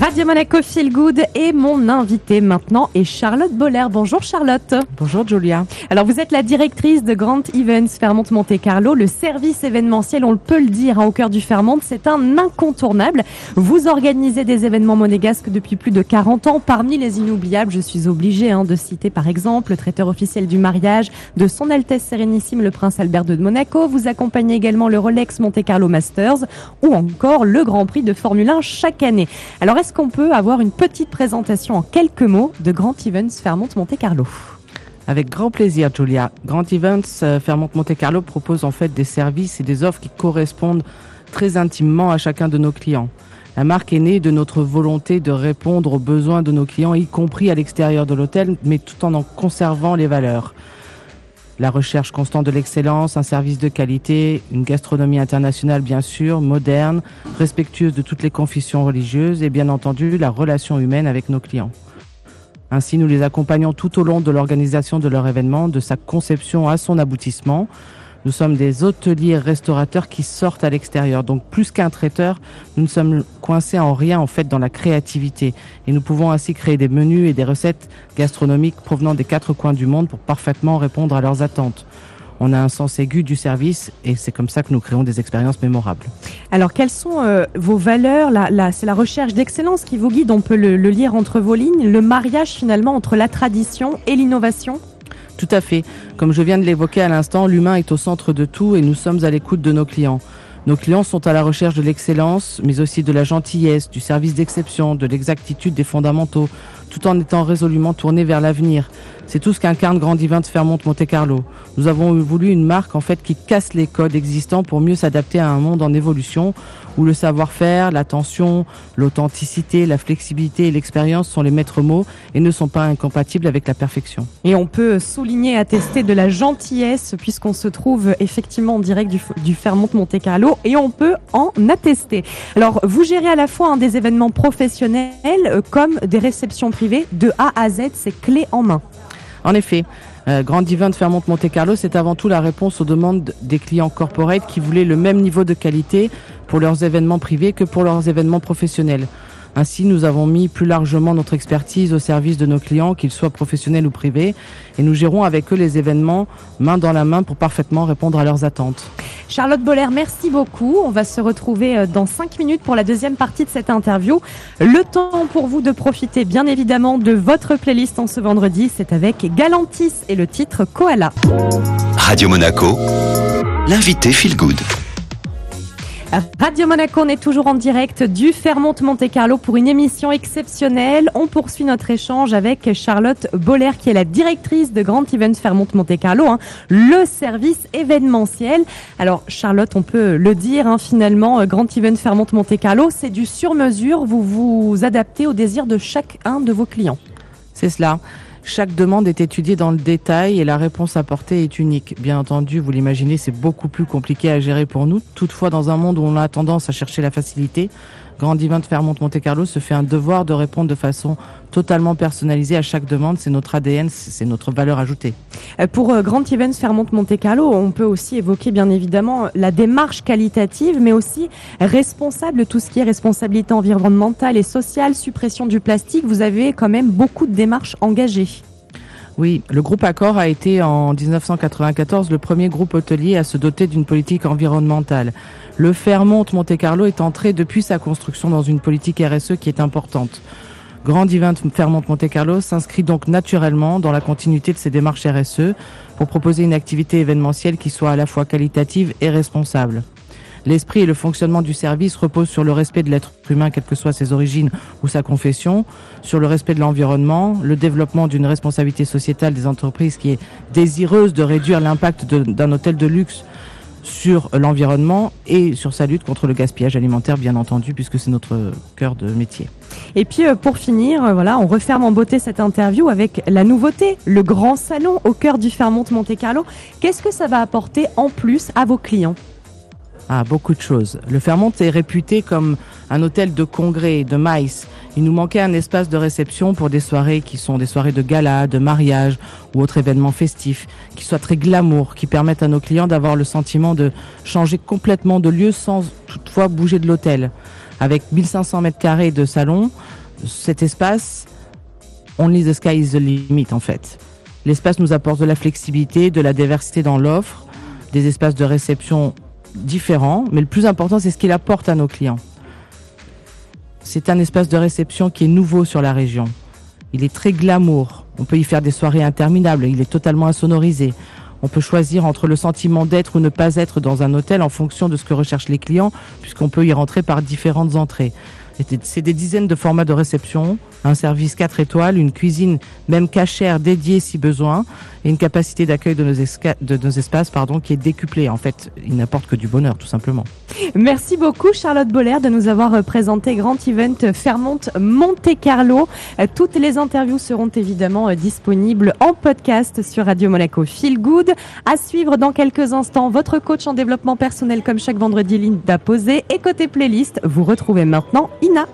Radio Monaco Feel Good et mon invité maintenant est Charlotte Boller. Bonjour Charlotte. Bonjour Julia. Alors vous êtes la directrice de Grand Events Fairmont Monte Carlo, le service événementiel, on peut le dire, hein, au cœur du Fairmont, c'est un incontournable. Vous organisez des événements monégasques depuis plus de 40 ans. Parmi les inoubliables, je suis obligée hein, de citer par exemple le traiteur officiel du mariage de Son Altesse Sérénissime le Prince Albert II de Monaco. Vous accompagnez également le Rolex Monte Carlo Masters ou encore le Grand Prix de Formule 1 chaque année. Alors est-ce qu'on peut avoir une petite présentation en quelques mots de Grand Events Fairmont Monte Carlo avec grand plaisir, Julia. Grand Events euh, Fairmont Monte Carlo propose en fait des services et des offres qui correspondent très intimement à chacun de nos clients. La marque est née de notre volonté de répondre aux besoins de nos clients, y compris à l'extérieur de l'hôtel, mais tout en en conservant les valeurs. La recherche constante de l'excellence, un service de qualité, une gastronomie internationale bien sûr, moderne, respectueuse de toutes les confessions religieuses et bien entendu la relation humaine avec nos clients. Ainsi, nous les accompagnons tout au long de l'organisation de leur événement, de sa conception à son aboutissement, nous sommes des hôteliers restaurateurs qui sortent à l'extérieur. Donc plus qu'un traiteur, nous ne sommes coincés en rien en fait dans la créativité. Et nous pouvons ainsi créer des menus et des recettes gastronomiques provenant des quatre coins du monde pour parfaitement répondre à leurs attentes. On a un sens aigu du service et c'est comme ça que nous créons des expériences mémorables. Alors quelles sont euh, vos valeurs? C'est la recherche d'excellence qui vous guide, on peut le lire entre vos lignes, le mariage finalement entre la tradition et l'innovation? Tout à fait. Comme je viens de l'évoquer à l'instant, l'humain est au centre de tout et nous sommes à l'écoute de nos clients. Nos clients sont à la recherche de l'excellence, mais aussi de la gentillesse, du service d'exception, de l'exactitude des fondamentaux, tout en étant résolument tournés vers l'avenir. C'est tout ce qu'incarne Grand Divin de Fairmont Monte Carlo. Nous avons voulu une marque en fait qui casse les codes existants pour mieux s'adapter à un monde en évolution où le savoir-faire, l'attention, l'authenticité, la flexibilité et l'expérience sont les maîtres mots et ne sont pas incompatibles avec la perfection. Et on peut souligner, attester de la gentillesse puisqu'on se trouve effectivement en direct du, du Monte Carlo et on peut en attester. Alors vous gérez à la fois des événements professionnels euh, comme des réceptions privées de A à Z, c'est clé en main. En effet, euh, Grand Divin de Fairmont Monte Carlo, c'est avant tout la réponse aux demandes des clients corporate qui voulaient le même niveau de qualité pour leurs événements privés que pour leurs événements professionnels. Ainsi, nous avons mis plus largement notre expertise au service de nos clients, qu'ils soient professionnels ou privés, et nous gérons avec eux les événements main dans la main pour parfaitement répondre à leurs attentes. Charlotte Boller, merci beaucoup. On va se retrouver euh, dans 5 minutes pour la deuxième partie de cette interview. Le temps pour vous de profiter bien évidemment de votre playlist en ce vendredi, c'est avec Galantis et le titre Koala. Radio Monaco, l'invité Feel Good. Radio Monaco, on est toujours en direct du Fairmont Monte Carlo pour une émission exceptionnelle. On poursuit notre échange avec Charlotte Boller, qui est la directrice de Grand Events Fairmont Monte Carlo, hein, le service événementiel. Alors, Charlotte, on peut le dire, hein, finalement, Grand Events Fairmont Monte Carlo, c'est du sur-mesure. Vous vous adaptez aux désirs de chacun de vos clients. C'est cela. Chaque demande est étudiée dans le détail et la réponse apportée est unique. Bien entendu, vous l'imaginez, c'est beaucoup plus compliqué à gérer pour nous. Toutefois, dans un monde où on a tendance à chercher la facilité, Grand Divin de Fairmont Monte Carlo se fait un devoir de répondre de façon totalement personnalisée à chaque demande. C'est notre ADN, c'est notre valeur ajoutée. Euh, pour euh, Grand Events Fairmont Monte Carlo, on peut aussi évoquer bien évidemment la démarche qualitative, mais aussi responsable tout ce qui est responsabilité environnementale et sociale, suppression du plastique. Vous avez quand même beaucoup de démarches engagées. Oui, le groupe Accor a été en 1994 le premier groupe hôtelier à se doter d'une politique environnementale. Le Fairmont Monte Carlo est entré depuis sa construction dans une politique RSE qui est importante. Grand Divin Fairmont Monte Carlo s'inscrit donc naturellement dans la continuité de ses démarches RSE pour proposer une activité événementielle qui soit à la fois qualitative et responsable. L'esprit et le fonctionnement du service reposent sur le respect de l'être humain, quelle que soit ses origines ou sa confession, sur le respect de l'environnement, le développement d'une responsabilité sociétale des entreprises qui est désireuse de réduire l'impact d'un hôtel de luxe sur l'environnement et sur sa lutte contre le gaspillage alimentaire, bien entendu, puisque c'est notre cœur de métier. Et puis euh, pour finir, euh, voilà, on referme en beauté cette interview avec la nouveauté, le grand salon au cœur du Fairmont Monte Carlo. Qu'est-ce que ça va apporter en plus à vos clients? Ah, beaucoup de choses. Le Fairmont est réputé comme un hôtel de congrès, de maïs, Il nous manquait un espace de réception pour des soirées qui sont des soirées de gala, de mariage ou autres événements festifs, qui soient très glamour, qui permettent à nos clients d'avoir le sentiment de changer complètement de lieu sans toutefois bouger de l'hôtel. Avec 1500 mètres carrés de salon, cet espace, only the sky is the limit en fait. L'espace nous apporte de la flexibilité, de la diversité dans l'offre, des espaces de réception différents, mais le plus important, c'est ce qu'il apporte à nos clients. C'est un espace de réception qui est nouveau sur la région. Il est très glamour. On peut y faire des soirées interminables. Il est totalement insonorisé. On peut choisir entre le sentiment d'être ou ne pas être dans un hôtel en fonction de ce que recherchent les clients, puisqu'on peut y rentrer par différentes entrées. C'est des dizaines de formats de réception, un service 4 étoiles, une cuisine même cachère dédiée si besoin, et une capacité d'accueil de, de, nos espaces pardon, qui est décuplée. En fait, il n'apporte que du bonheur, tout simplement. Merci beaucoup Charlotte Boller de nous avoir euh, présenté Grand Event Fairmont Monte Carlo. Euh, toutes les interviews seront évidemment euh, disponibles en podcast sur Radio Monaco Feel Good. À suivre dans quelques instants, votre coach en développement personnel comme chaque vendredi, Linda Posé. Et côté playlist, vous retrouvez maintenant Ina.